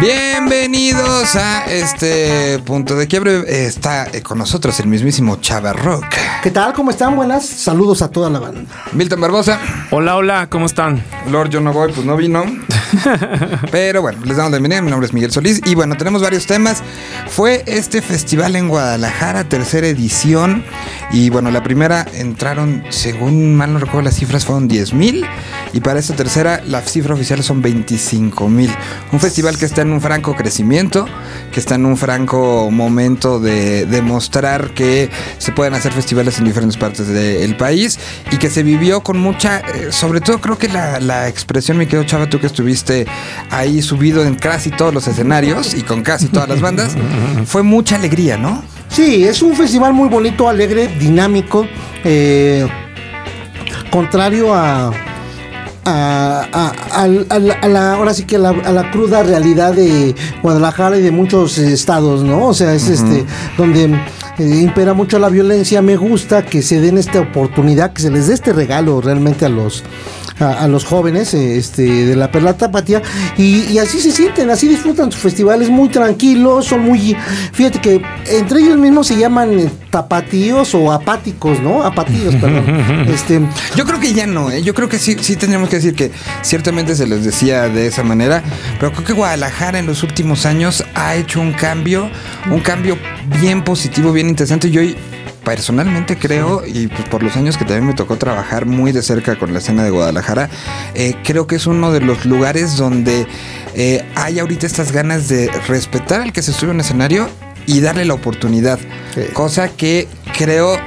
Bienvenidos a este punto de quiebre. Está eh, con nosotros el mismísimo Chava Rock. ¿Qué tal? ¿Cómo están? Buenas. Saludos a toda la banda. Milton Barbosa. Hola, hola, ¿cómo están? Lord, yo no voy, pues no vino. Pero bueno, les damos la bienvenida. Mi nombre es Miguel Solís. Y bueno, tenemos varios temas. Fue este festival en Guadalajara, tercera edición. Y bueno, la primera entraron, según mal no recuerdo las cifras, fueron 10 mil. Y para esta tercera, la cifra oficial son 25 mil. Un festival que está en un franco crecimiento, que está en un franco momento de demostrar que se pueden hacer festivales en diferentes partes del país y que se vivió con mucha, eh, sobre todo creo que la, la expresión, me quedo chava, tú que estuviste ahí subido en casi todos los escenarios y con casi todas las bandas, fue mucha alegría, ¿no? Sí, es un festival muy bonito, alegre, dinámico, eh, contrario a, a, a- a a la- ahora sí que a la, a la cruda realidad de Guadalajara y de muchos estados, ¿no? O sea, es este donde eh, impera mucho la violencia. Me gusta que se den esta oportunidad, que se les dé este regalo realmente a los a, a los jóvenes eh, este, de la Perla Tapatía y, y así se sienten, así disfrutan sus festivales muy tranquilos, son muy, fíjate que entre ellos mismos se llaman tapatíos o apáticos, ¿no? Apatíos, perdón. Este, Yo creo que ya no, ¿eh? yo creo que sí, sí tendríamos que decir que ciertamente se les decía de esa manera, pero creo que Guadalajara en los últimos años ha hecho un cambio, un cambio bien positivo, bien interesante. Yo personalmente creo, y pues por los años que también me tocó trabajar muy de cerca con la escena de Guadalajara, eh, creo que es uno de los lugares donde eh, hay ahorita estas ganas de respetar al que se sube a un escenario y darle la oportunidad. Sí. Cosa que creo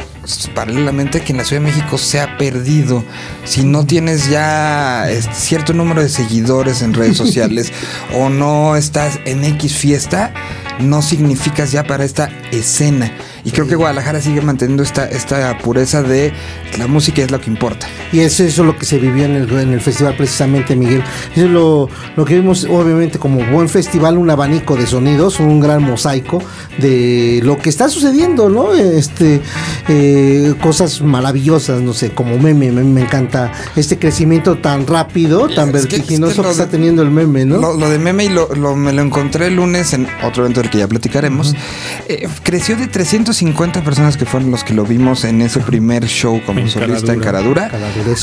paralelamente que en la Ciudad de México se ha perdido. Si no tienes ya este, cierto número de seguidores en redes sociales o no estás en X fiesta, no significas ya para esta escena. Y creo que Guadalajara sigue manteniendo esta, esta pureza de la música es lo que importa. Y es eso lo que se vivió en el, en el festival precisamente, Miguel. Eso es lo, lo que vimos, obviamente, como buen festival, un abanico de sonidos, un gran mosaico de lo que está sucediendo, ¿no? Este, eh, cosas maravillosas, no sé, como meme, me, me encanta este crecimiento tan rápido, tan Es que- es que vertiginoso que, está de- teniendo el meme, ¿no? Lo, lo de meme y lo, lo- me lo encontré el lunes en otro evento del que ya platicaremos. Eh, creció de 350 personas que fueron los que lo vimos en ese primer show como En solista en Caradura.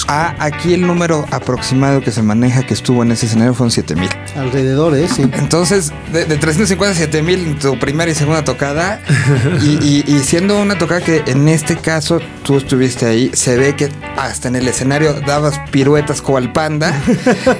A aquí el número aproximado que se maneja que estuvo en ese escenario fueron 7000. Alrededor, ¿eh? Sí. Entonces, de, de 350 a 7000 en tu primera y segunda tocada, y, y- y siendo una tocada que en este caso tú estuviste ahí, se ve que hasta en el escenario dabas piruetas como al panda.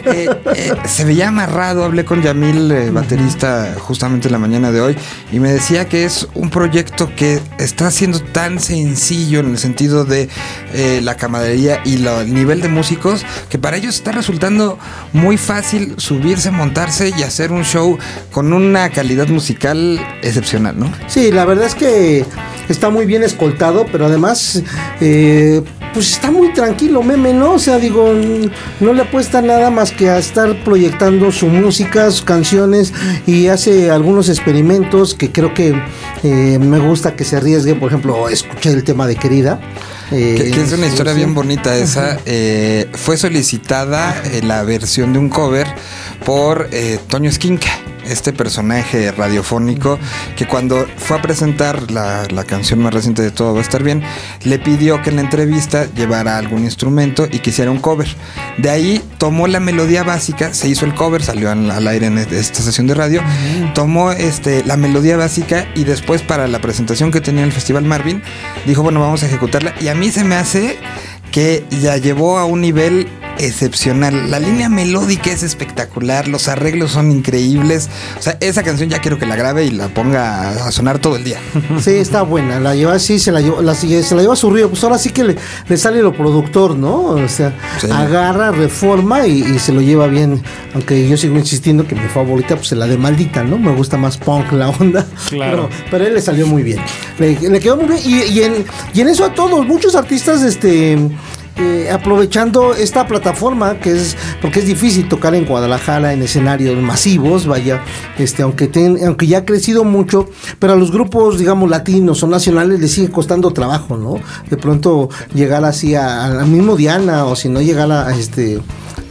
Eh, eh, se veía amarrado. Hablé con Yamil, eh, baterista, justamente la mañana de hoy, y me decía que es un proyecto que está siendo tan sencillo en el sentido de eh, la camaradería y el nivel de músicos, que para ellos está resultando muy fácil subirse, montarse y hacer un show con una calidad musical excepcional, ¿no? Sí, la verdad es que está muy bien escoltado, pero además, eh, pues está muy tranquilo, meme, ¿no? O sea, digo, no le apuesta nada más que a estar proyectando su música, sus canciones y hace algunos experimentos que creo que eh, me gusta que se arriesgue. Por ejemplo, escuché el tema de Querida. eh, Que, que es una historia sí. bien bonita esa. Eh, fue solicitada eh, la versión de un cover por eh, Toño Esquinca, este personaje radiofónico que cuando fue a presentar la, la canción más reciente de Todo va a estar bien, le pidió que en la entrevista llevara algún instrumento y que hiciera un cover. De ahí tomó la melodía básica, se hizo el cover, salió al, aire en esta sesión de radio, tomó este, la melodía básica y después para la presentación que tenía en el Festival Marvin, dijo, bueno, vamos a ejecutarla. Y a mí se me hace que ya llevó a un nivel excepcional. La línea melódica es espectacular, los arreglos son increíbles. O sea, esa canción ya quiero que la grabe y la ponga a sonar todo el día. Sí, está buena. La lleva así, se la lleva, la, se la lleva a su río. Pues ahora sí que le, le sale lo productor, ¿no? O sea, Sí. agarra, reforma y, y se lo lleva bien. Aunque yo sigo insistiendo que mi favorita, pues la de maldita, ¿no? Me gusta más punk la onda. Claro. Pero, pero a él le salió muy bien. Le, le quedó muy bien. Y, y en, y en eso a todos, muchos artistas, este. Eh, aprovechando esta plataforma que es porque es difícil tocar en Guadalajara en escenarios masivos, vaya, este aunque aunque ya ha crecido mucho, pero a los grupos digamos latinos o nacionales les sigue costando trabajo, ¿no? De pronto llegar así al mismo Diana o si no llegar a este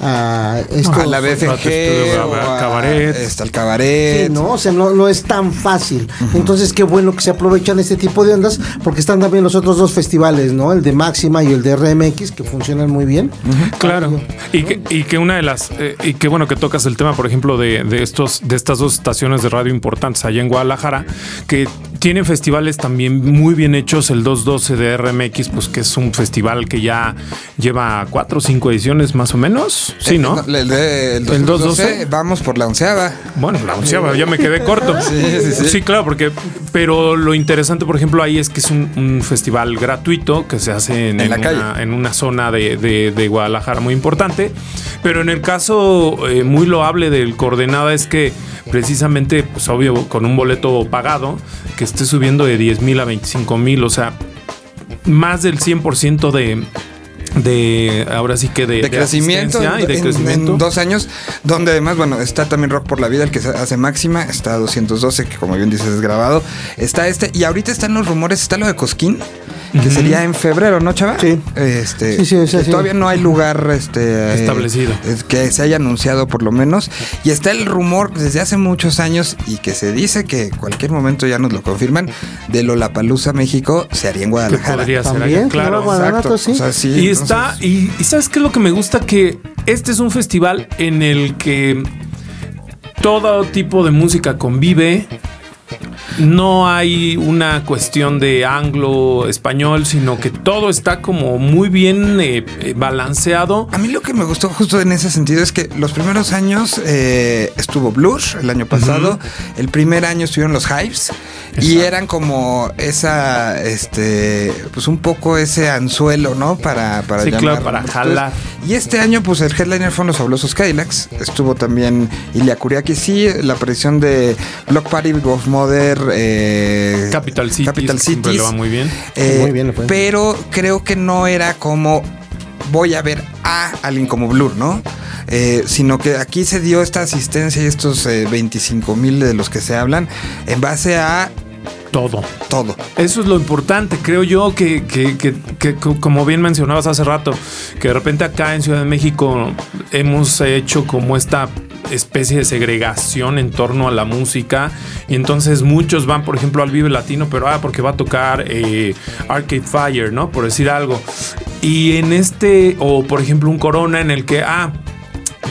a, a la BFG, a, cabaret. Está el cabaret. Sí, no, o sea, no, es tan fácil. Entonces, qué bueno que se aprovechan este tipo de ondas, porque están también los otros dos festivales, ¿no? El de Máxima y el de RMX, que funcionan muy bien. Claro. Y que, y que una de las, eh, y qué bueno que tocas el tema, por ejemplo, de, de, estos, de estas dos estaciones de radio importantes allá en Guadalajara, que tienen festivales también muy bien hechos. El 212 de RMX, pues que es un festival que ya lleva cuatro o cinco ediciones más o menos. Sí, ¿no? El, el, 212, vamos por la onceava. Bueno, la onceava, ya me quedé corto. sí, sí, sí. sí, claro, porque, pero lo interesante, por ejemplo, ahí es que es un, festival gratuito que se hace en, una, en una, zona de, de, Guadalajara muy importante. Pero en el caso eh, muy loable del Coordenada es que precisamente, pues obvio, con un boleto pagado, que esté subiendo de 10 mil a 25 mil, o sea, más del 100% de, de ahora sí que de, crecimiento y de crecimiento. En dos años, donde además, bueno, está también Rock por la Vida, el que hace máxima, está 212, que como bien dices es grabado, está este, y ahorita están los rumores, está lo de Cosquín, que sería en febrero, ¿no, chava? Sí. Este, sí, sí, todavía no hay lugar este, establecido. que se haya anunciado por lo menos. Y está el rumor desde hace muchos años y que se dice que cualquier momento ya nos lo confirman, de Lollapalooza México se haría en Guadalajara. podría ser claro. Exacto. sí. y está, y, y ¿sabes qué es lo que me gusta? Que este es un festival en el que todo tipo de música convive no hay una cuestión de anglo-español, sino que todo está como muy bien eh, eh, balanceado. A mí lo que me gustó justo en ese sentido es que los primeros años eh, estuvo Blur, el año pasado, el primer año estuvieron los Hives y eran como esa, este, pues un poco ese anzuelo, ¿no? Para, para sí, claro, para jalar. Y este año, pues el headliner fueron los fabulosos Cadillacs. Estuvo también Ilya Kuriaki, sí, la aparición de Block Party of Mother. Eh, Capital Cities. Capital Cities. va muy bien. Eh, muy bien, Pero creo que no era como voy a ver a alguien como Blur, ¿no? Eh, sino que aquí se dio esta asistencia y estos 25 mil de los que se hablan en base a todo. Todo. Eso es lo importante, creo yo, que, que, que, como bien mencionabas hace rato, que de repente acá en Ciudad de México hemos hecho como esta especie de segregación en torno a la música. Y entonces muchos van por ejemplo al Vive Latino pero ah porque va a tocar eh, Arcade Fire no por decir algo. Y en este o por ejemplo un Corona en el que ah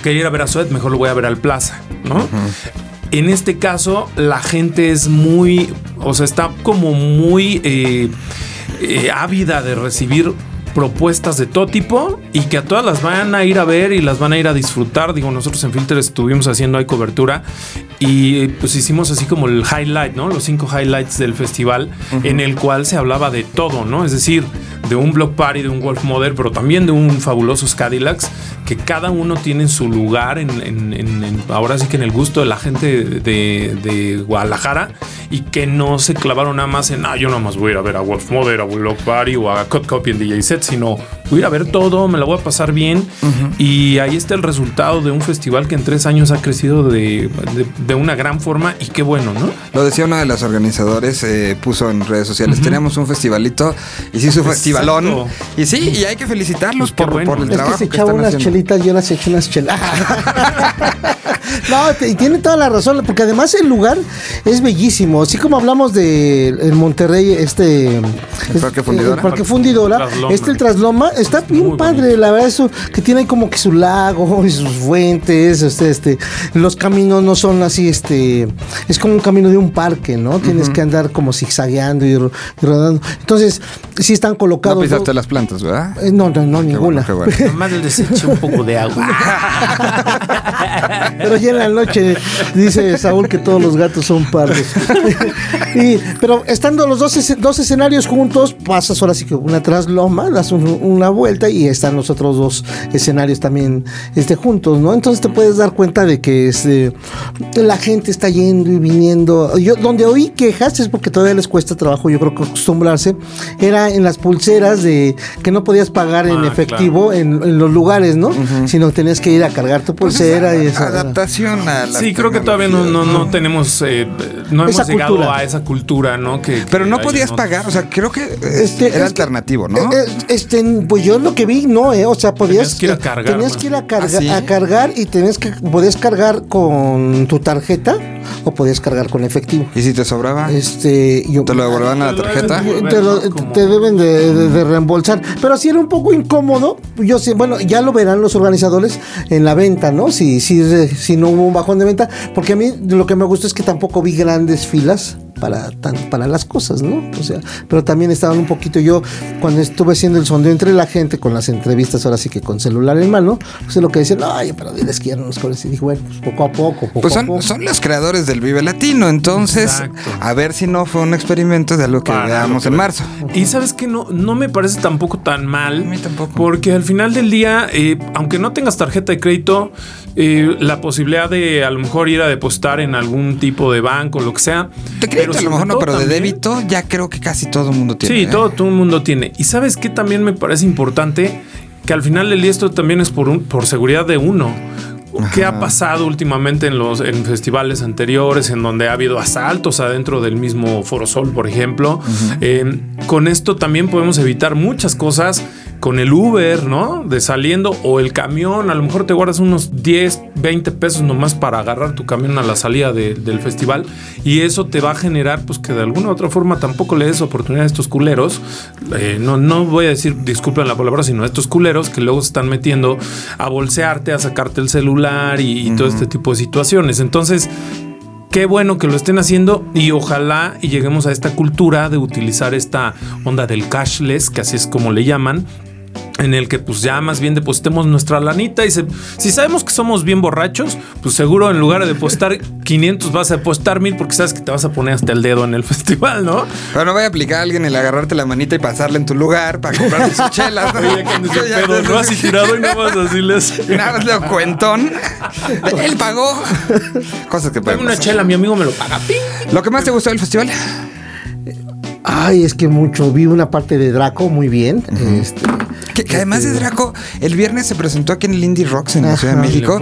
quería ir a ver a Suet mejor lo voy a ver al Plaza no en este caso, la gente es muy, o sea, está como muy eh, eh, ávida de recibir propuestas de todo tipo y que a todas las van a ir a ver y las van a ir a disfrutar. Digo, nosotros en Filter estuvimos haciendo ahí cobertura y pues hicimos así como el highlight, ¿no? Los cinco highlights del festival en el cual se hablaba de todo, ¿no? Es decir, de un Block Party, de un Wolf Model, pero también de un fabuloso Cadillacs, que cada uno tiene su lugar en, ahora sí que en el gusto de la gente de, Guadalajara y que no se clavaron nada más en, ah, yo nada más voy a ir a ver a Wolf Model, a Block Party o a Cut Copy en DJ Set, sino voy a ir a ver todo, me la voy a pasar bien y ahí está el resultado de un festival que en tres años ha crecido de, una gran forma y qué bueno, ¿no? Lo decía una de las organizadores, eh, puso en redes sociales, teníamos un festivalito y sí su festivalón y sí, y hay que felicitarlos por, el trabajo que, están haciendo yo las eché unas chelas. no, y tiene toda la razón, porque además el lugar es bellísimo. Así como hablamos de en Monterrey, este. El Parque Fundidora. El Parque Fundidora. Este, el Trasloma, está bien padre, la verdad, eso, que tiene como que su lago y sus fuentes. Este, este, los caminos no son así, este. Es como un camino de un parque, ¿no? Tienes que andar como zigzagueando y, rodando. Entonces, sí están colocados. No pisaste las plantas, ¿verdad? Eh, no, no, no, ninguna. Bueno, el desecho un poco de agua. Pero ya en la noche dice Saúl que todos los gatos son pardos. pero estando los dos, dos escenarios juntos, pasas ahora sí que una trasloma, das una vuelta y están los otros dos escenarios también este, juntos, ¿no? Entonces te puedes dar cuenta de que este, la gente está yendo y viniendo. Yo donde oí quejas es porque todavía les cuesta trabajo, yo creo que acostumbrarse, era en las pulseras de que no podías pagar en Ah, efectivo en, en los lugares, ¿no? Sino que tenías que ir a cargar tu pulsera y eso. Adaptación a la Sí, creo que todavía no, no, no tenemos, eh, no hemos Esa llegado cultura. a esa cultura, ¿no? Que, que Pero no podías pagar, o sea, creo que Este, era alternativo, ¿no? Eh, eh, este, pues yo lo que vi, no, eh, o sea, podías Tenías que ir a eh, cargar, tenías que ir a, carga- ¿Ah, sí? a cargar y tenías que podías cargar con tu tarjeta o podías cargar con efectivo. ¿Y si te sobraba? Este, yo, ¿Te lo devolverán a la tarjeta? te, lo- te deben de, de- de reembolsar. Pero sí era un poco incómodo. Yo sé, bueno, ya lo verán los organizadores en la venta, ¿no? Si, si, si no hubo un bajón de venta. Porque a mí lo que me gustó es que tampoco vi grandes filas para, tan- para las cosas, ¿no? O sea, pero también estaban un poquito yo, cuando estuve haciendo el sondeo entre la gente con las entrevistas, ahora sí que con celular en mano, pues es lo que decían, ay, pero diles que ya no nos cobres". Y dije, bueno, pues poco a poco, poco Pues a poco. son, son los creadores del Vive Latino, entonces Exacto. a ver si no fue un experimento de algo que veamos en marzo. Y sabes que no, no me parece tampoco tan mal. A mí tampoco. Porque al final del día, eh, aunque no tengas tarjeta de crédito, eh, la posibilidad de a lo mejor ir a depositar en algún tipo de banco, lo que sea. De crédito a lo mejor no, pero de débito ya creo que casi todo el mundo tiene. Sí, ¿eh? todo, todo el mundo tiene. Y sabes que también me parece importante que al final día esto también es por, un- por seguridad de uno. ¿Qué ha pasado últimamente en los en festivales anteriores en donde ha habido asaltos adentro del mismo Foro Sol, por ejemplo? Eh, con esto también podemos evitar muchas cosas con el Uber, ¿no? De saliendo o el camión, a lo mejor te guardas unos 10, 20 pesos nomás para agarrar tu camión a la salida de- del festival y eso te va a generar pues que de alguna u otra forma tampoco le des oportunidad a estos culeros. Eh, no, no voy a decir, disculpen la palabra, sino a estos culeros que luego se están metiendo a bolsearte, a sacarte el celular y, y todo este tipo de situaciones. Entonces, Qué bueno que lo estén haciendo y ojalá y lleguemos a esta cultura de utilizar esta onda del cashless, que así es como le llaman, en el que pues ya más bien depositemos nuestra lanita y se- si sabemos que somos bien borrachos, pues seguro en lugar de depositar 500 vas a depositar 1000 porque sabes que te vas a poner hasta el dedo en el festival, ¿no? Pero no vaya a aplicar a alguien el agarrarte la manita y pasarle en tu lugar para comprarte sus chelas. Oye, pedo, te- ¿no? Así tirado y nada más así les... Y nada más le cuentón. Él pagó. Cosas que pueden una pasar. chela, mi amigo me lo paga. ¡Ping! Lo que más te gustó del festival. Ay, es que mucho. Vi una parte de Draco muy bien. Este, Que, que además de Draco, el viernes se presentó aquí en el Indie Rocks en la Ciudad de. México.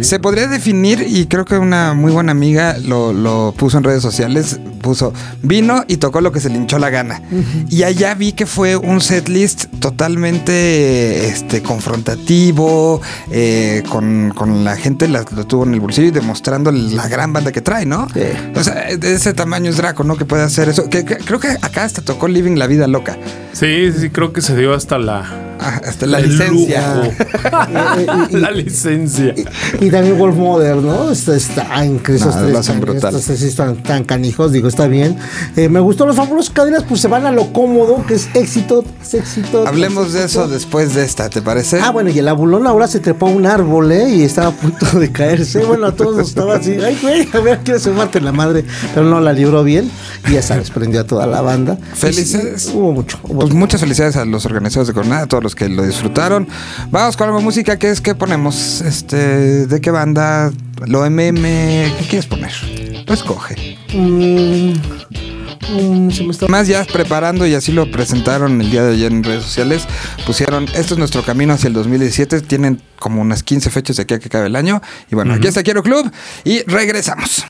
Se podría definir, y creo que una muy buena amiga lo, lo puso en redes sociales, puso, vino y tocó lo que se le hinchó la gana. Y allá vi que fue un setlist totalmente este, confrontativo, eh, con, con la gente la- lo tuvo en el bolsillo y demostrando la gran banda que trae, ¿no? Sí. O sea, de ese tamaño es Draco, ¿no? Que puede hacer eso. Que, que- creo que acá hasta tocó Living la Vida Loca. Sí, sí, creo que se dio hasta la... Ah, hasta la el licencia. y- la licencia. Y también Wolf Mother, ¿no? Está, está esos tres tan- estos sí están tan canijos, digo, está bien. Eh, me gustó los fabulosos cadenas, pues se van a lo cómodo, que es éxito, es éxito. Hablemos de eso después de esta, ¿te parece? Ah, bueno, y el abulón ahora se trepó a un árbol, ¿eh? Y estaba a punto de caerse. Bueno, a todos nos estaba así, ay, güey, a ver, quiere sumarte la madre. Pero no la libró bien. Y ya sabes, prendió a toda la banda. Felices. Y sí, hubo mucho. hubo Pues muchas felicidades a los organizadores de Coronada, a todos los que lo disfrutaron. Vamos con algo de música, ¿qué es que ponemos? Este, ¿de qué banda? Lo MM, ¿qué quieres poner? Tú escoge. Mm, mm, se me está... Más ya preparando y así lo presentaron el día de ayer en redes sociales, pusieron, esto es nuestro camino hacia el 2017, tienen como unas 15 fechas de aquí a que acabe el año. Y bueno, aquí está Quiero Club y regresamos.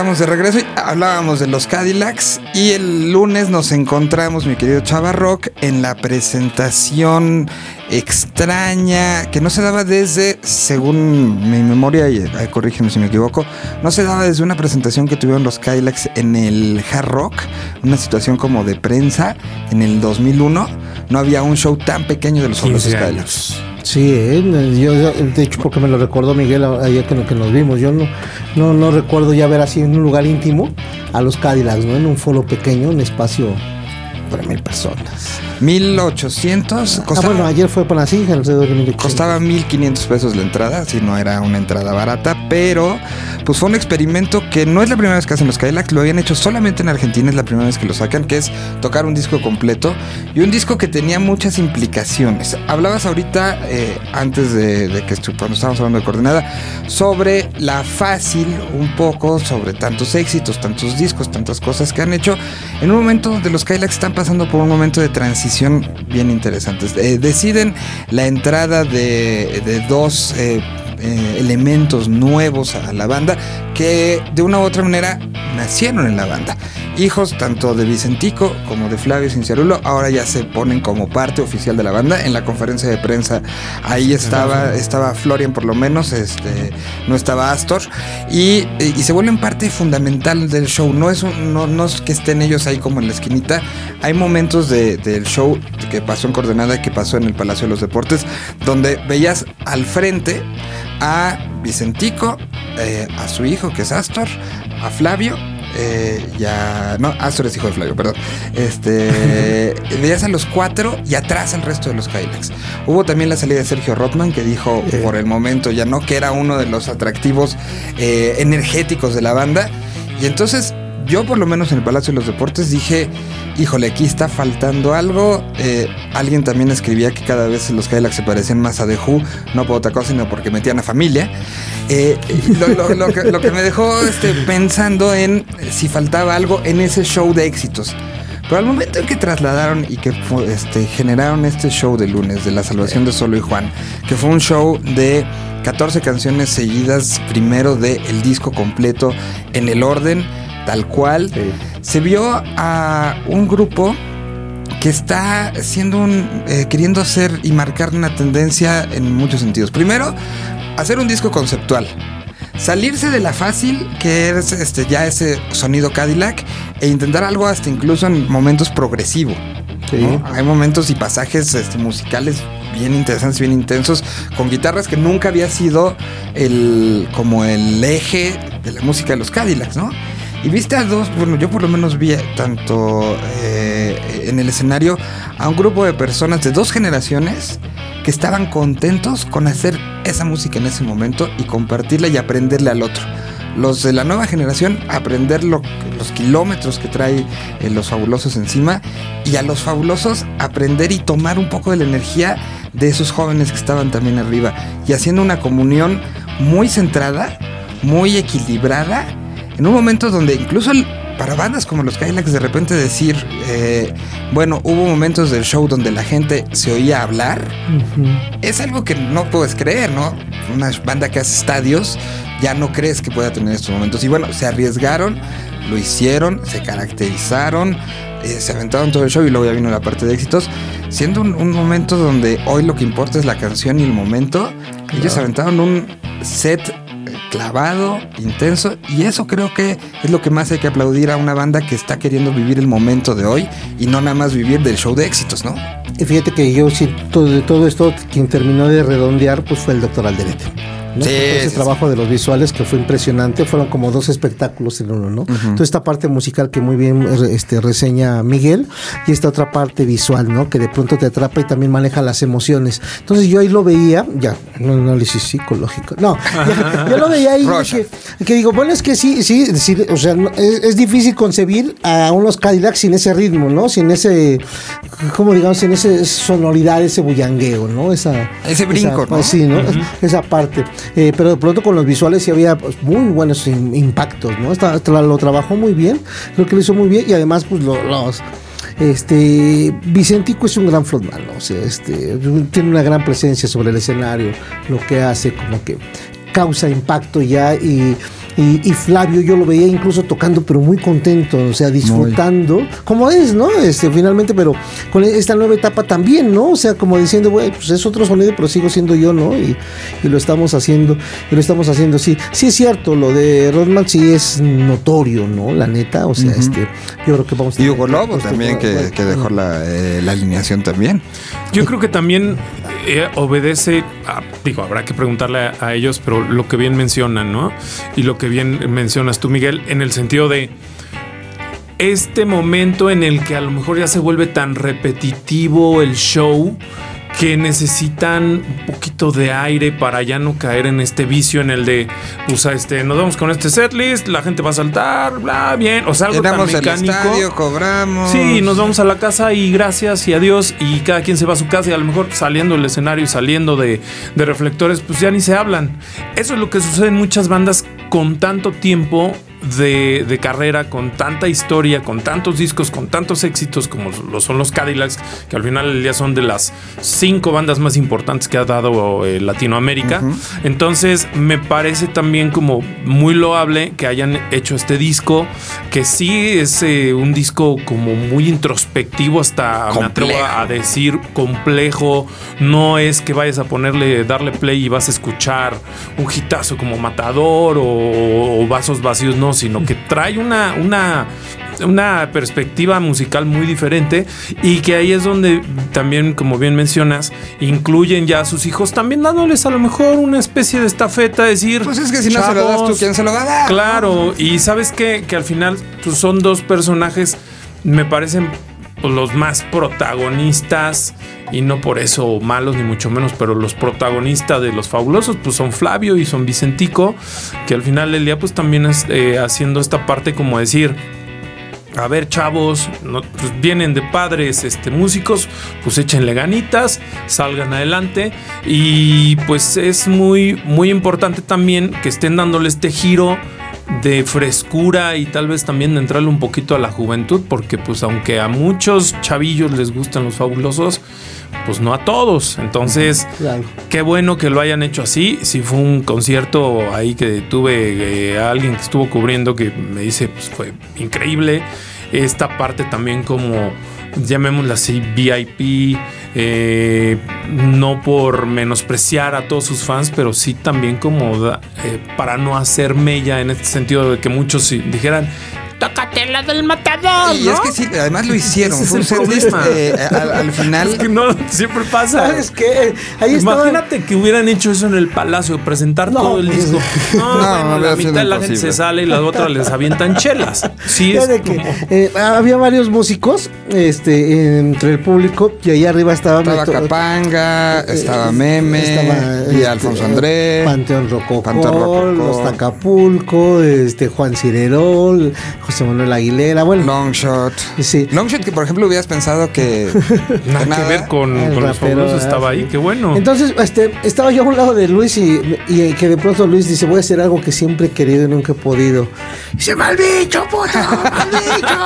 Estamos de regreso y hablábamos de los Cadillacs y el lunes nos encontramos, mi querido Chava Rock, en la presentación extraña que no se daba desde, según mi memoria, y corrígeme si me equivoco, no se daba desde una presentación que tuvieron los Cadillacs en el Hard Rock, una situación como de prensa en el 2001. No había un show tan pequeño de los 15 famosos años. Cadillacs. Sí, eh, yo, de hecho porque me lo recordó Miguel ayer que, que nos vimos. Yo no recuerdo ya ver así en un lugar íntimo a los Cadillacs, ¿no? En un foro pequeño, un espacio para mil personas. 1800 Ah, costaba, bueno, ayer fue para así, alrededor de 1800. costaba 1500 pesos la entrada, si no era una entrada barata, pero pues fue un experimento que no es la primera vez que hacen los Cadillacs, lo habían hecho solamente en Argentina, es la primera vez que lo sacan, que es tocar un disco completo y un disco que tenía muchas implicaciones. Hablabas ahorita, eh, antes de, de que cuando estábamos hablando de coordenada, sobre la fácil, un poco, sobre tantos éxitos, tantos discos, tantas cosas que han hecho, en un momento donde los Cadillacs están pasando por un momento de transición bien interesante. Eh, deciden la entrada de, dos eh, eh, elementos nuevos a la banda que de una u otra manera nacieron en la banda. Hijos tanto de Vicentico como de Flavio Cinciarulo, ahora ya se ponen como parte oficial de la banda. En la conferencia de prensa ahí estaba, estaba Florian por lo menos, este, no estaba Astor, y, y se vuelven parte fundamental del show. No es, un- no, no es que estén ellos ahí como en la esquinita, hay momentos de- del show que pasó en Coordenada y que pasó en el Palacio de los Deportes, donde veías al frente a Vicentico, eh, a su hijo que es Astor, a Flavio. eh, y a- no, Astor es hijo de Flavio, perdón. Este, veías a los cuatro y atrás al resto de los Cadillacs. Hubo también la salida de Sergio Rothman que dijo por el momento ya no que era uno de los atractivos eh, energéticos de la banda. Y entonces yo por lo menos en el Palacio de los Deportes dije, híjole, aquí está faltando algo. Eh, alguien también escribía que cada vez los Cadillacs se parecían más a The Who, no por otra cosa, sino porque metían a familia. Eh, lo, que, me dejó este, pensando en si faltaba algo en ese show de éxitos. Pero al momento en que trasladaron y que este, generaron este show de lunes de la salvación de Solo y Juan, que fue un show de 14 canciones seguidas, primero del el disco completo en el orden tal cual, se vio a un grupo que está haciendo un, eh, queriendo hacer y marcar una tendencia en muchos sentidos. Primero, hacer un disco conceptual. Salirse de la fácil, que es este, ya ese sonido Cadillac, e intentar algo hasta incluso en momentos progresivo. ¿no? Hay momentos y pasajes este, musicales bien interesantes, bien intensos, con guitarras que nunca había sido el, como el eje de la música de los Cadillacs, ¿no? Y viste a dos, bueno, yo por lo menos vi tanto eh, en el escenario a un grupo de personas de dos generaciones que estaban contentos con hacer esa música en ese momento y compartirla y aprenderle al otro. Los de la nueva generación aprender lo- los kilómetros que trae eh, los fabulosos encima y a los fabulosos aprender y tomar un poco de la energía de esos jóvenes que estaban también arriba y haciendo una comunión muy centrada, muy equilibrada, en un momento donde incluso el- para bandas como los Cadillacs de repente decir, eh, bueno, hubo momentos del show donde la gente se oía hablar, es algo que no puedes creer, ¿no? Una banda que hace estadios, ya no crees que pueda tener estos momentos. Y bueno, se arriesgaron, lo hicieron, se caracterizaron, eh, se aventaron todo el show y luego ya vino la parte de éxitos, siendo un, un momento donde hoy lo que importa es la canción y el momento. Ellos aventaron un set clavado, intenso, y eso creo que es lo que más hay que aplaudir a una banda que está queriendo vivir el momento de hoy y no nada más vivir del show de éxitos, ¿no? Y fíjate que yo sí, todo, de todo esto, quien terminó de redondear, pues fue el doctor Alderete. ¿No? Sí, Ese sí, sí. trabajo de los visuales que fue impresionante, fueron como dos espectáculos en uno, ¿no? Toda esta parte musical que muy bien este, reseña Miguel y esta otra parte visual, ¿no? Que de pronto te atrapa y también maneja las emociones. Entonces yo ahí lo veía, ya, un análisis psicológico. No, ya, yo lo veía ahí que, que digo, bueno, es que sí, sí, es decir, o sea, no- es, es difícil concebir a unos Cadillacs sin ese ritmo, ¿no? Sin ese, como digamos, sin esa sonoridad, ese bullangueo, ¿no? Esa, Ese brinco, esa- ¿no? Sí, ¿no? Esa parte. Eh, pero de pronto con los visuales sí había pues, muy buenos im- impactos, ¿no? Esta- lo trabajó muy bien, creo que lo hizo muy bien y además, pues lo- los. Este Vicentico es un gran frontman, ¿no? o sea, este, tiene una gran presencia sobre el escenario, lo que hace como que causa impacto ya y, Y, y Flavio yo lo veía incluso tocando, pero muy contento, o sea, disfrutando, como es, ¿no? Este, finalmente, pero con esta nueva etapa también, ¿no? O sea, como diciendo, güey, pues es otro sonido, pero sigo siendo yo, ¿no? Y, y lo estamos haciendo, y lo estamos haciendo, sí. Sí es cierto, lo de Rodman sí es notorio, ¿no? La neta, o sea, este, yo creo que vamos a Y Hugo Lobo también, que, bueno, que dejó la, eh, la alineación también. Yo creo que también eh, obedece, a- digo, habrá que preguntarle a, a ellos, pero lo que bien mencionan, ¿no? Y lo que bien mencionas tú, Miguel, en el sentido de este momento en el que a lo mejor ya se vuelve tan repetitivo el show que necesitan un poquito de aire para ya no caer en este vicio en el de, pues, este, nos vamos con este setlist, la gente va a saltar, bla, bien, o sea, algo tan mecánico. estadio, cobramos. Sí, nos vamos a la casa y gracias y adiós y cada quien se va a su casa y a lo mejor saliendo del escenario y saliendo de, de reflectores, pues ya ni se hablan. Eso es lo que sucede en muchas bandas con tanto tiempo de, de carrera, con tanta historia, con tantos discos, con tantos éxitos como lo son los Cadillacs, que al final del día son de las cinco bandas más importantes que ha dado eh, Latinoamérica. Entonces me parece también como muy loable que hayan hecho este disco, que sí es eh, un disco como muy introspectivo, hasta me atrevo a decir complejo. No es que vayas a ponerle, darle play y vas a escuchar un hitazo como Matador o, o Vasos Vacíos, no, sino que trae una, una, una perspectiva musical muy diferente y que ahí es donde también, como bien mencionas, incluyen ya a sus hijos, también dándoles a lo mejor una especie de estafeta, decir, Pues es que si no se lo das tú, "Chavos, ¿quién se lo va a dar? Claro, y sabes qué? que al final pues, son dos personajes, me parecen pues, los más protagonistas y no por eso malos ni mucho menos, pero los protagonistas de los fabulosos pues son Flavio y son Vicentico, que al final del día pues también es eh, haciendo esta parte como decir, a ver, chavos, no, pues vienen de padres este, músicos, pues échenle ganitas, salgan adelante. Y pues es muy, muy importante también que estén dándole este giro de frescura y tal vez también de entrarle un poquito a la juventud, porque pues aunque a muchos chavillos les gustan los fabulosos, pues no a todos. Entonces, Claro. Qué bueno que lo hayan hecho así. Si fue un concierto ahí que tuve eh, a alguien que estuvo cubriendo que me dice, pues fue increíble. Esta parte también como, llamémosla así, VIP, eh, no por menospreciar a todos sus fans, pero sí también como eh, para no hacer mella en este sentido de que muchos dijeran, tócate la del matador. Y ¿no? es que sí, además lo hicieron. Ese es Fue un el setlist, problema. eh, al, al final. Es que no, siempre pasa. ¿Sabes qué? Ahí estaba. Imagínate que hubieran hecho eso en el palacio, presentar No, todo el pues, disco. No, no, bueno, la mitad de la gente se sale y la otra les avientan chelas. Sí, es que como- eh, había varios músicos este, entre el público y ahí arriba estaba Estaba Meto- Capanga, eh, estaba Meme, estaba, y este, Alfonso André. Panteón Rococó, Panteón Rococó. Los Tacapulco, este, Juan Cirerol, José Manuel Aguilera, bueno, Longshot. sí. Longshot que por ejemplo hubieras pensado que nada, nada. que ver con, con los rapero, fabulosos estaba ah, ahí. sí. Qué bueno. Entonces, este, estaba yo a un lado de Luis y, y que de pronto Luis dice, voy a hacer algo que siempre he querido y nunca he podido. Y dice, mal bicho, puto, mal bicho,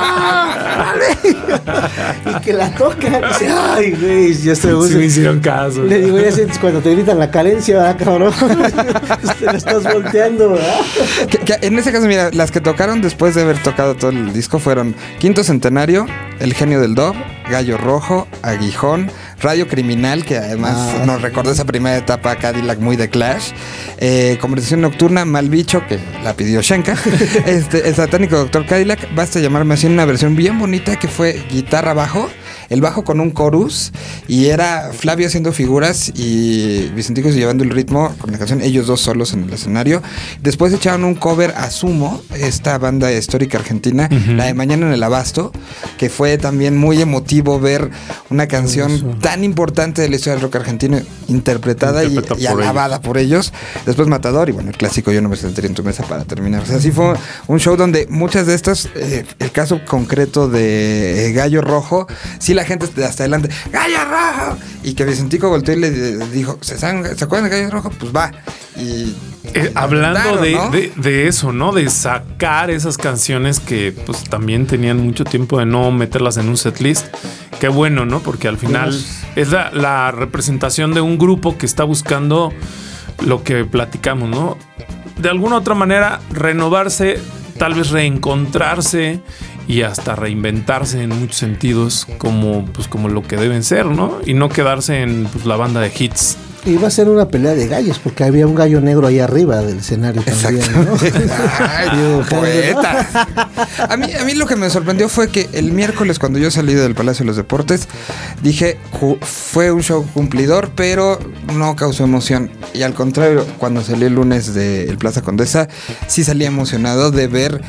mal bicho. Y que la toca. Y dice, ay, güey, ya estoy Sí me hicieron caso. Le digo, ya sientes cuando te gritan la carencia, ¿verdad, cabrón? te la estás volteando, ¿verdad? Que- que en ese caso, mira, las que tocaron después de haber tocado todo el disco fueron Quinto Centenario, El Genio del Dog, Gallo Rojo, Aguijón, Radio Criminal, que además Ah, nos recordó esa primera etapa Cadillac muy de Clash, eh, Conversación Nocturna, Mal Bicho, que la pidió Shenka, este, El Satánico Doctor Cadillac, Basta llamarme así, una versión bien bonita que fue guitarra bajo, el bajo con un chorus, y era Flavio haciendo figuras y Vicenticos llevando el ritmo con la canción, ellos dos solos en el escenario. Después echaron un cover a Sumo, esta banda histórica argentina, la de Mañana en el Abasto, que fue también muy emotivo ver una canción tan importante de la historia del rock argentino interpretada y, y por alabada por ellos. Después Matador y bueno, el clásico Yo no me sentaría en tu mesa para terminar. O sea, sí fue un show donde muchas de estas, eh, el caso concreto de eh, Gallo Rojo, sí la gente hasta adelante, Gallo Rojo, y que Vicentico volteó y le dijo, ¿se, saben- ¿se acuerdan de Gallo Rojo? Pues va. Y Eh, hablando de, ¿no? de- de eso, ¿no? De sacar esas canciones que pues también tenían mucho tiempo de no meterlas en un setlist. Qué bueno, ¿no? Porque al final es la, la representación de un grupo que está buscando lo que platicamos, ¿no? de alguna otra manera renovarse, tal vez reencontrarse y hasta reinventarse en muchos sentidos como, pues, como lo que deben ser, ¿no? Y no quedarse en pues, la banda de hits. Iba a ser una pelea de gallos porque había un gallo negro ahí arriba del escenario también, ¿no? Ay, poeta. A mí, a mí lo que me sorprendió fue que el miércoles cuando yo salí del Palacio de los Deportes, dije, fue un show cumplidor, pero no causó emoción. Y al contrario, cuando salí el lunes del Plaza Condesa, sí salí emocionado de ver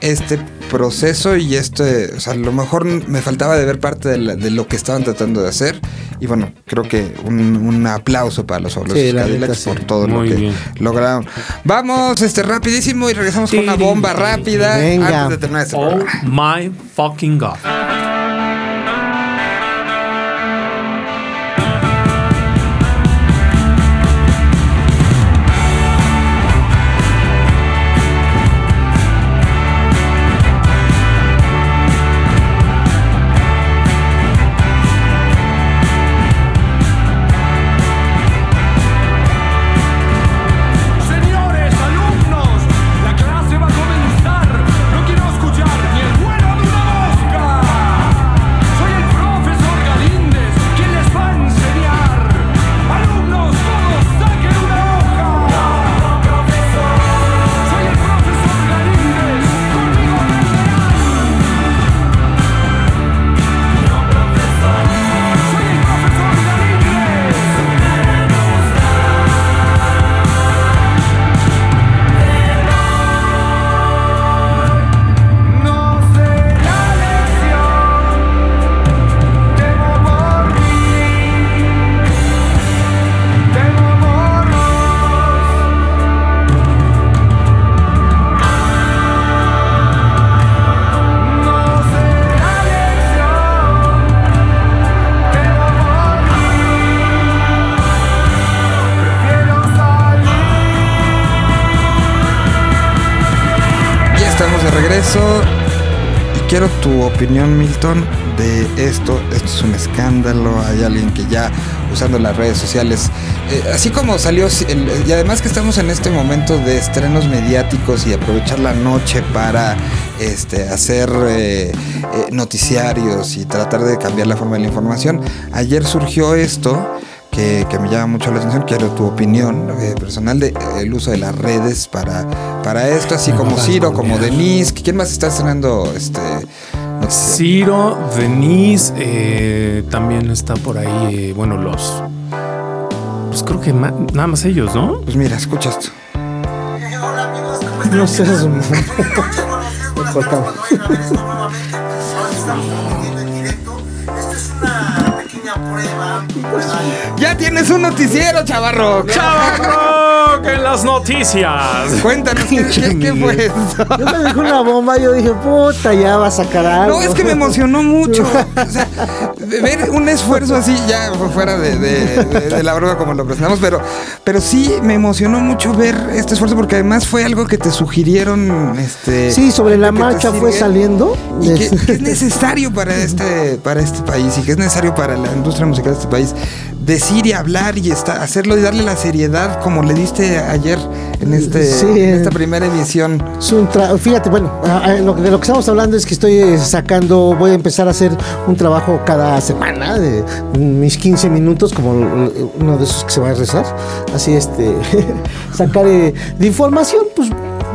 este proceso y este, o sea, a lo mejor me faltaba de ver parte de, la- de lo que estaban tratando de hacer. Y bueno, creo que un, un aplauso para los fabulosos Sí, Cadillacs por todo Muy lo que bien. lograron. Vamos, este, rapidísimo y regresamos con una bomba rápida Venga. antes de terminar este Oh programa. my fucking god. Opinión, Milton, de esto. Esto es un escándalo. Hay alguien que ya usando las redes sociales, eh, así como salió, el- y además que estamos en este momento de estrenos mediáticos y aprovechar la noche para este, hacer eh, eh, noticiarios y tratar de cambiar la forma de la información. Ayer surgió esto que, que me llama mucho la atención. Quiero tu opinión eh, personal de eh, el uso de las redes para, para esto, así como Ciro, como Denise. ¿Quién más está estrenando este? Ciro, Denise, eh, también está por ahí, eh, bueno, los... Pues creo que ma- nada más ellos, ¿no? Pues mira, escucha esto. Hola amigos, ¿cómo No están? seas un- buenas cortamos. tardes, otra vez nuevamente. Ahora estamos transmitiendo en directo. Esta es una pequeña prueba. para- Ya tienes un noticiero, chavarro. ¡Chavarrock en las noticias! Cuéntanos, ¿qué, qué- qué fue esto? Yo me dijo una bomba, yo dije, puta, ya va a sacar algo. No, es que me emocionó mucho. O sea, ver un esfuerzo así, ya fuera de, de- de- de la broma como lo presentamos, pero, pero sí me emocionó mucho ver este esfuerzo porque además fue algo que te sugirieron. Este, Sí, sobre la marcha fue saliendo. Y que, que es necesario para este, para este país y que es necesario para la industria musical de este país decir y hablar y esta- hacerlo y darle la seriedad como le diste ayer en, este, Sí, en esta primera emisión. Es un tra- Fíjate, bueno, de lo que estamos hablando es que estoy eh, sacando, voy a empezar a hacer un trabajo cada semana de mis 15 minutos, como uno de esos que se va a rezar. Así, este, sacar eh, de información, pues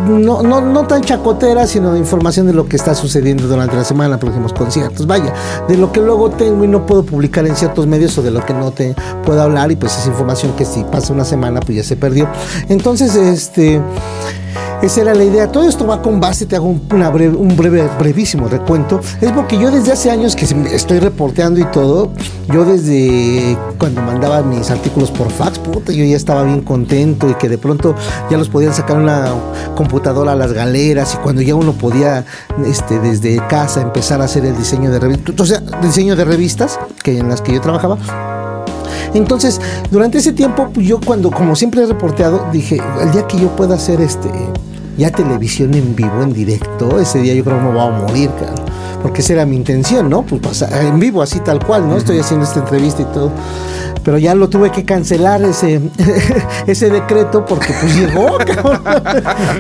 no, no, no tan chacotera, sino de información de lo que está sucediendo durante la semana, próximos conciertos, vaya, de lo que luego tengo y no puedo publicar en ciertos medios o de lo que no te puedo hablar y pues es información que si pasa una semana pues ya se perdió. Entonces, este... Esa era la idea. Todo esto va con base, te hago un, breve, brevísimo recuento. Es porque yo desde hace años que estoy reporteando y todo, yo desde cuando mandaba mis artículos por fax, yo ya estaba bien contento y que de pronto ya los podían sacar una computadora a las galeras y cuando ya uno podía este, desde casa empezar a hacer el diseño de revistas, o sea, diseño de revistas que en las que yo trabajaba. Entonces, durante ese tiempo, yo cuando, como siempre he reporteado, dije, el día que yo pueda hacer este ya televisión en vivo, en directo, ese día yo creo que me voy a morir, cabrón. Porque esa era mi intención, ¿no? Pues pasar en vivo, así tal cual, ¿no? Estoy haciendo esta entrevista y todo. Pero ya lo tuve que cancelar ese, ese decreto porque pues llegó, cabrón.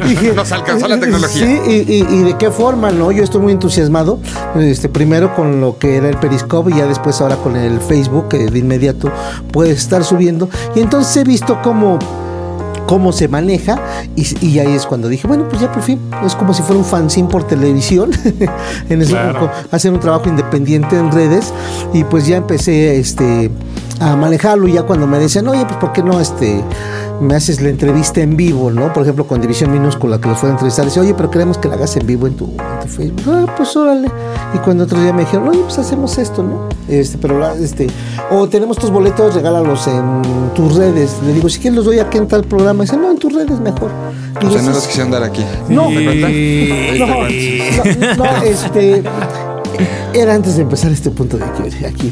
Dije, Nos alcanzó la tecnología. Sí, y, y- y de qué forma, ¿no? Yo estoy muy entusiasmado. Este, primero con lo que era el Periscope y ya después ahora con el Facebook, que de inmediato puedes estar subiendo. Y entonces he visto cómo cómo se maneja y, y ahí es cuando dije, bueno, pues ya por fin, es como si fuera un fanzine por televisión, en eso, Claro. hacer un trabajo independiente en redes y pues ya empecé este a manejarlo y ya cuando me decían, oye, pues ¿por qué no este me haces la entrevista en vivo, ¿no? Por ejemplo, con División Minúscula, que los fue a entrevistar, dice, oye, pero queremos que la hagas en vivo en tu, en tu Facebook. Ah, pues órale. Y cuando otro día me dijeron, oye, pues hacemos esto, ¿no? Este, pero la- este, o tenemos tus boletos, regálalos en tus redes. Le digo, si quieres los doy aquí en tal programa. Dice, no, en tus redes mejor. O Digo, sea, no "Sí, los quisieron dar aquí. No. Y- no, no, no, este. Era antes de empezar este punto de quiebre. Aquí,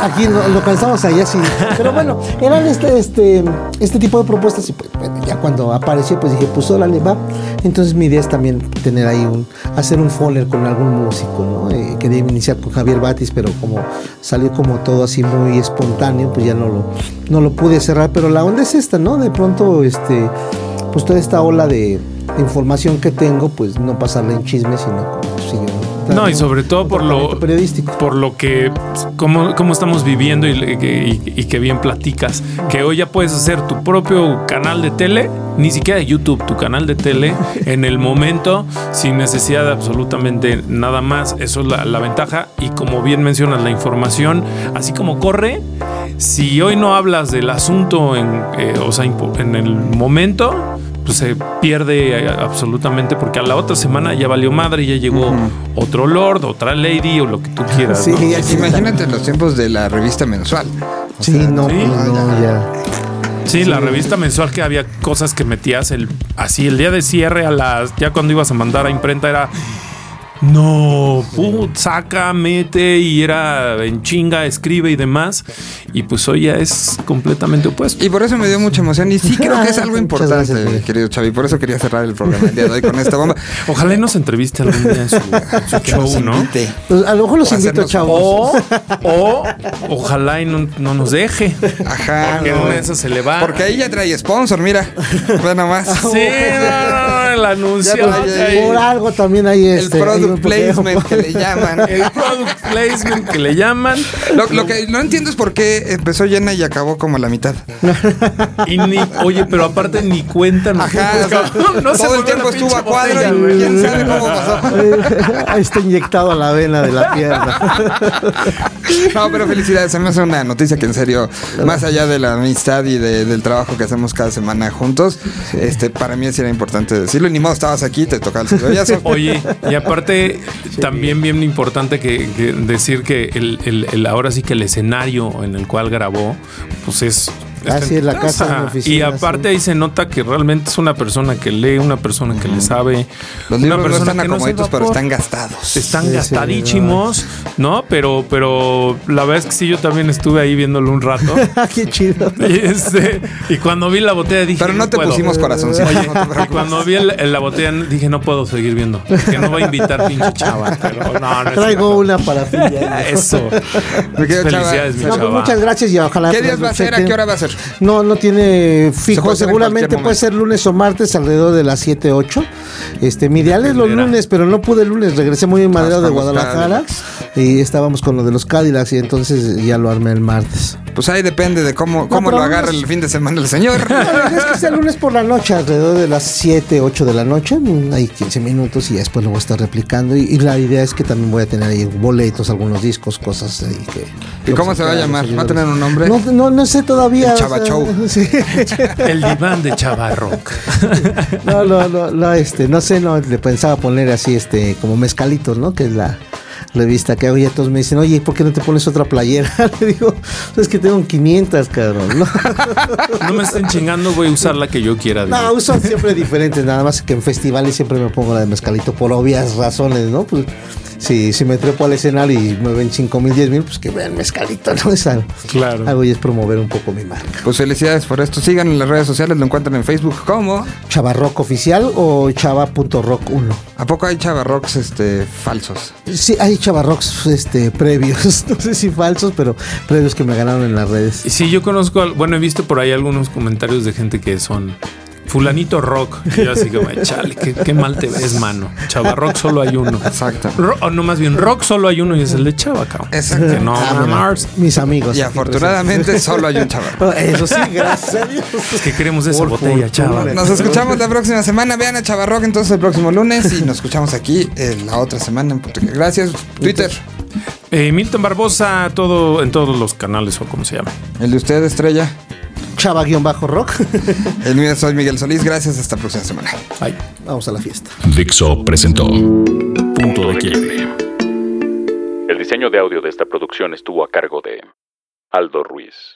aquí lo, lo cansamos allá sí. Pero bueno, eran este, este, este tipo de propuestas. Y pues, ya cuando apareció, pues dije, pues órale, va. Entonces mi idea es también tener ahí un, hacer un folder con algún músico, ¿no? Eh, quería iniciar con Javier Batis, pero como salió como todo así muy espontáneo, pues ya no lo, no lo pude cerrar. Pero la onda es esta, ¿no? De pronto, este, pues toda esta ola de, información que tengo, pues no pasarla en chisme, sino como pues, No, y sobre todo por lo, periodístico. por lo que, cómo, cómo estamos viviendo y, y- y que bien platicas. Que hoy ya puedes hacer tu propio canal de tele, ni siquiera de YouTube, tu canal de tele en el momento, sin necesidad de absolutamente nada más. Eso es la, la ventaja. Y como bien mencionas, la información, así como corre, si hoy no hablas del asunto en, eh, o sea, en el momento, pues se pierde eh, absolutamente porque a la otra semana ya valió madre, ya llegó otro lord, otra lady o lo que tú quieras. Sí, ¿no? ya sí, Imagínate los tiempos de la revista mensual. O Sí, sea, no, sí, no, ya. Sí, la revista mensual que había cosas que metías el así el día de cierre a las ya cuando ibas a mandar a imprenta era no, put, saca, mete y era en chinga, escribe y demás. Y pues hoy ya es completamente opuesto. Y por eso me dio mucha emoción. Y sí creo que es algo importante, gracias, querido Chavi. Por eso quería cerrar el programa el día de hoy con esta bomba. Ojalá y nos entreviste algún día en su, en su show, ¿no? Pues, a lo mejor los O invito, chavos. O, o ojalá y no, no nos deje. Ajá. Porque no. una de esas se le va. Porque ahí ya trae sponsor, mira. Ve nomás. Sí, no, no, el anuncio. Ya trae ahí. Por algo también hay El este. product un- placement que le llaman. El product placement que le llaman. Lo, lo que no entiendo es por qué empezó llena y acabó como la mitad. Y ni, oye, pero aparte ni cuentan. Ajá, o sea, No se todo el tiempo estuvo a cuadro botella, y quién sabe cómo pasó. Ahí está inyectado a la vena de la pierna. No, pero felicidades. Se me hace una noticia que en serio, más allá de la amistad y de- del trabajo que hacemos cada semana juntos, este, para mí sí era importante decirlo. Y ni modo, estabas aquí, te tocaba el cebollazo. Oye, y aparte, también bien importante que, que decir que el, el- el- ahora sí que el escenario en el cual grabó, pues es. Ah, está sí, en la casa, oficina, Y aparte sí. ahí se nota que realmente es una persona que lee, una persona que le sabe. Los una libros no persona están que no se acomoditos, pero están gastados. Están Sí, sí, gastadísimos, ¿no? Pero, pero la verdad es que sí, yo también estuve ahí viéndolo un rato. Ah, Qué chido. y, este, y cuando vi la botella dije. Pero no te puedo. pusimos corazoncito. Oye, no cuando vi el- el- la botella dije, no puedo seguir viendo. Que no va a invitar pinche chava. Pero no, no es Traigo una para año. Eso. Felicidades, mi No, pues chava. muchas gracias y ojalá. ¿Qué días va a ser? ¿A qué hora va a ser? No, no tiene Se fijo. en Seguramente puede ser lunes o martes alrededor de las 7, 8. Este, mi ideal es los lunes, pero no pude el lunes. Regresé muy en madera de Guadalajara y estábamos con lo de los Cadillacs y entonces ya lo armé el martes. Pues ahí depende de cómo, cómo pero lo agarra el fin de semana el señor. No, es que sea el lunes por la noche, alrededor de las 7, 8 de la noche. Hay 15 minutos y después lo voy a estar replicando. Y, y la idea es que también voy a tener ahí boletos, algunos discos, cosas ahí que. ¿Y cómo se va a llamar? ¿Va a tener un nombre? No, no, no sé todavía. Chava Show. sí. El diván de Chava Rock. No, no, no, no, este, no sé, no, le pensaba poner así, este, como mezcalitos, ¿no? Que es la revista que hago y todos me dicen, oye, ¿por qué no te pones otra playera? Le digo, "Pues es que tengo 500, cabrón, ¿no? No me estén chingando, voy a usar la que yo quiera. No, digo. uso siempre diferentes, nada más que en festivales siempre me pongo la de mezcalito por obvias razones, ¿no? Pues si, si me trepo al escenario y me ven 5 mil, 10 mil, pues que vean mezcalito, ¿no? Es algo. Claro. Algo y es promover un poco mi marca. Pues felicidades por esto. Sigan en las redes sociales, lo encuentran en Facebook como. Chavarrock oficial o chava.rock 1. ¿A poco hay chavarrocks este, falsos? Sí, hay chavarrocks este, previos, no sé si falsos, pero previos que me ganaron en las redes. Y Sí, yo conozco, al- bueno, he visto por ahí algunos comentarios de gente que son fulanito rock. Y yo así como, chale, qué, qué mal te ves, mano. Chava rock solo hay uno. Exacto. Ro- o no, más bien, rock solo hay uno y es el de Chava, cabrón. Exacto. Que no, Ah, Mars. mis amigos. Y afortunadamente solo hay un chavarro. Eso sí, gracias a Dios. Es que queremos esa Por botella, Chava. Nos escuchamos la próxima semana. Vean a Chavarrock entonces el próximo lunes y nos escuchamos aquí eh, la otra semana en Puerto Rico. Gracias. Twitter. Eh, Milton Barbosa, todo en todos los canales o como se llama. El de usted, Estrella. Chava-rock. El mío soy Miguel Solís. Gracias. Hasta la próxima semana. Ay. Vamos a la fiesta. Dixo presentó Punto de Quiebre. El diseño de audio de esta producción estuvo a cargo de Aldo Ruiz.